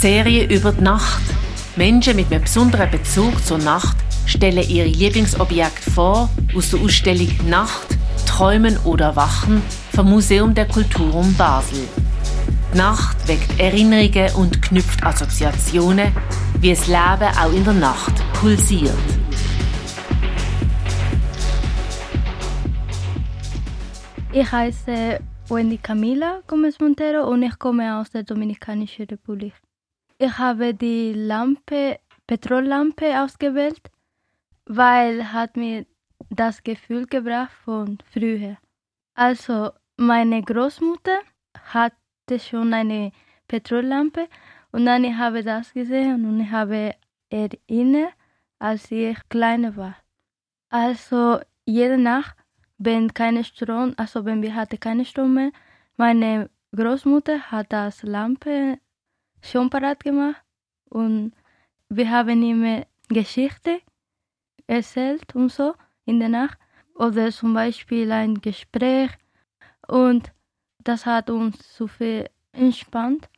Serie über die Nacht. Menschen mit einem besonderen Bezug zur Nacht stellen ihre Lieblingsobjekte vor aus der Ausstellung Nacht, Träumen oder Wachen vom Museum der Kulturum Basel. Die Nacht weckt Erinnerungen und knüpft Assoziationen, wie das Leben auch in der Nacht pulsiert. Ich heiße Wendy Camila Gomez Montero und ich komme aus der Dominikanischen Republik. Ich habe die Lampe, Petrollampe ausgewählt, weil hat mir das Gefühl gebracht von früher. Also meine Großmutter hatte schon eine Petrollampe und dann ich habe das gesehen und ich habe erinnert, als ich kleiner war. Also jede Nacht wenn keine Strom, also wenn wir hatten keine Strom mehr, meine Großmutter hat das Lampe schon parat gemacht. Und wir haben immer Geschichte erzählt und so in der Nacht. Oder zum Beispiel ein Gespräch. Und das hat uns so viel entspannt.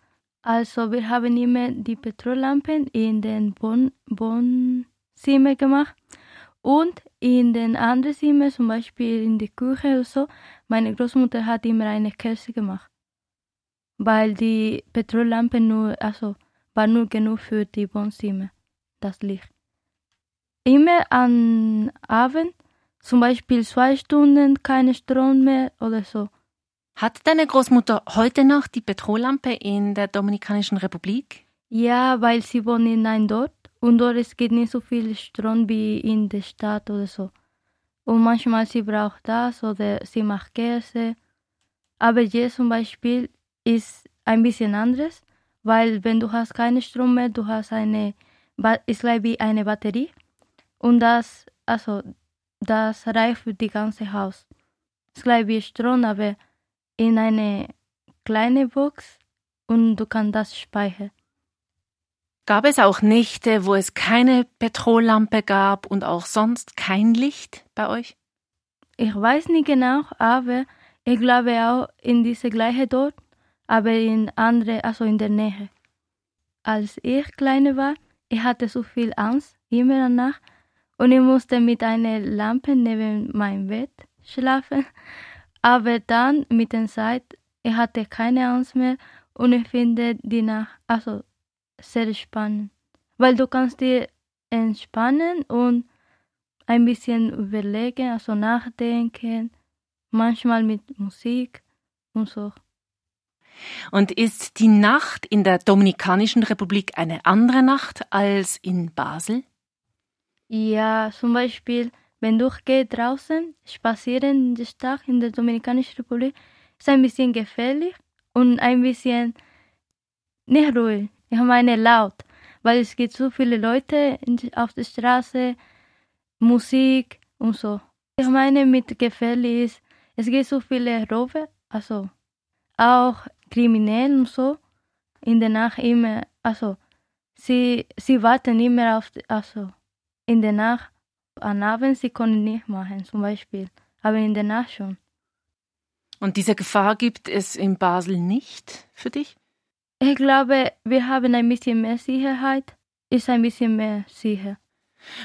Also wir haben immer die Petrollampen in den Wohnzimmer gemacht. Und in den anderen Zimmern, zum Beispiel in der Küche oder so, meine Großmutter hat immer eine Kerze gemacht. Weil die Petrollampe nur, also war nur genug für die Wohnzimmer, das Licht. Immer am Abend, zum Beispiel zwei Stunden, kein Strom mehr oder so. Hat deine Großmutter heute noch die Petrollampe in der Dominikanischen Republik? Ja, weil sie wohnt in einem Dorf und dort es gibt nicht so viel Strom wie in der Stadt oder so. Und manchmal sie braucht das oder sie macht Käse. Aber jetzt zum Beispiel ist ein bisschen anderes, weil wenn du hast keine Strom mehr, du hast eine, ist gleich wie eine Batterie und das, also das reicht für die ganze Haus. Ist gleich wie Strom, aber in eine kleine Box und du kannst das speichern. Gab es auch Nächte, wo es keine Petrollampe gab und auch sonst kein Licht bei euch? Ich weiß nicht genau, aber ich glaube auch in diese gleiche dort, aber in andere, also in der Nähe. Als ich kleiner war, ich hatte so viel Angst immer danach und ich musste mit einer Lampe neben meinem Bett schlafen. Aber dann mit der Zeit, ich hatte keine Angst mehr und ich finde die Nacht, also sehr spannend, weil du kannst dir entspannen und ein bisschen überlegen, also nachdenken, manchmal mit Musik und so. Und ist die Nacht in der Dominikanischen Republik eine andere Nacht als in Basel? Ja, zum Beispiel, wenn du gehst draußen spazieren in der Stadt in der Dominikanischen Republik, ist ein bisschen gefährlich und ein bisschen nicht ruhig. Ich meine laut, weil es gibt so viele Leute auf der Straße, Musik und so. Ich meine mit gefährlich ist, es gibt so viele Räuber, also auch Kriminellen und so, in der Nacht immer, also sie, sie warten immer auf, also in der Nacht, am Abend sie können nicht machen zum Beispiel, aber in der Nacht schon. Und diese Gefahr gibt es in Basel nicht für dich? Ich glaube, wir haben ein bisschen mehr Sicherheit, ist ein bisschen mehr sicher.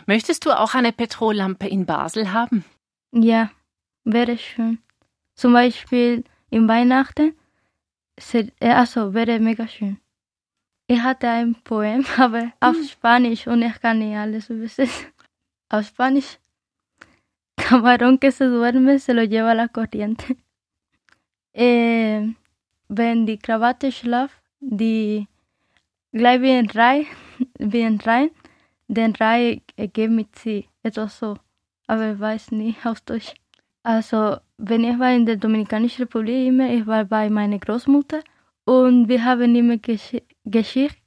Möchtest du auch eine Petrollampe in Basel haben? Ja, wäre schön. Zum Beispiel in Weihnachten, also wäre mega schön. Ich hatte ein Poem, aber auf hm. Spanisch und ich kann nicht alles übersetzen. Auf Spanisch. Camarón que se duerme se lo lleva la corriente. Eh, wenn die Krawatte schlaft, die gleich wie ein Rei, wie ein Rhein, den Rei geht mit sie, etwas so. Aber ich weiß nicht auf Deutsch. Also, wenn ich war in der Dominikanischen Republik immer, ich war bei meiner Großmutter und wir haben immer Gesch Geschichte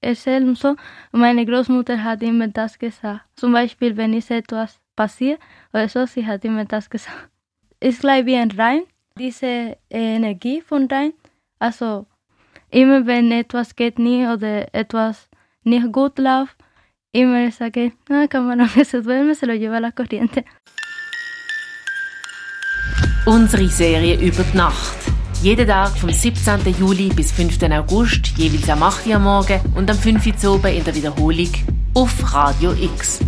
erzählt und so. Und meine Großmutter hat immer das gesagt. Zum Beispiel, wenn es etwas passiert oder so, sie hat immer das gesagt. Ist gleich wie ein Rhein, diese Energie von Rhein. Also, Immer wenn etwas geht nicht oder etwas nicht gut läuft, immer sage, ah, camarón que se duerme, se lo lleva la corriente. Unsere Serie über die Nacht. Jeden Tag vom 17. Juli bis 5. August, jeweils am 8. Uhr morgen und am 5. Uhr in der Wiederholung auf Radio X.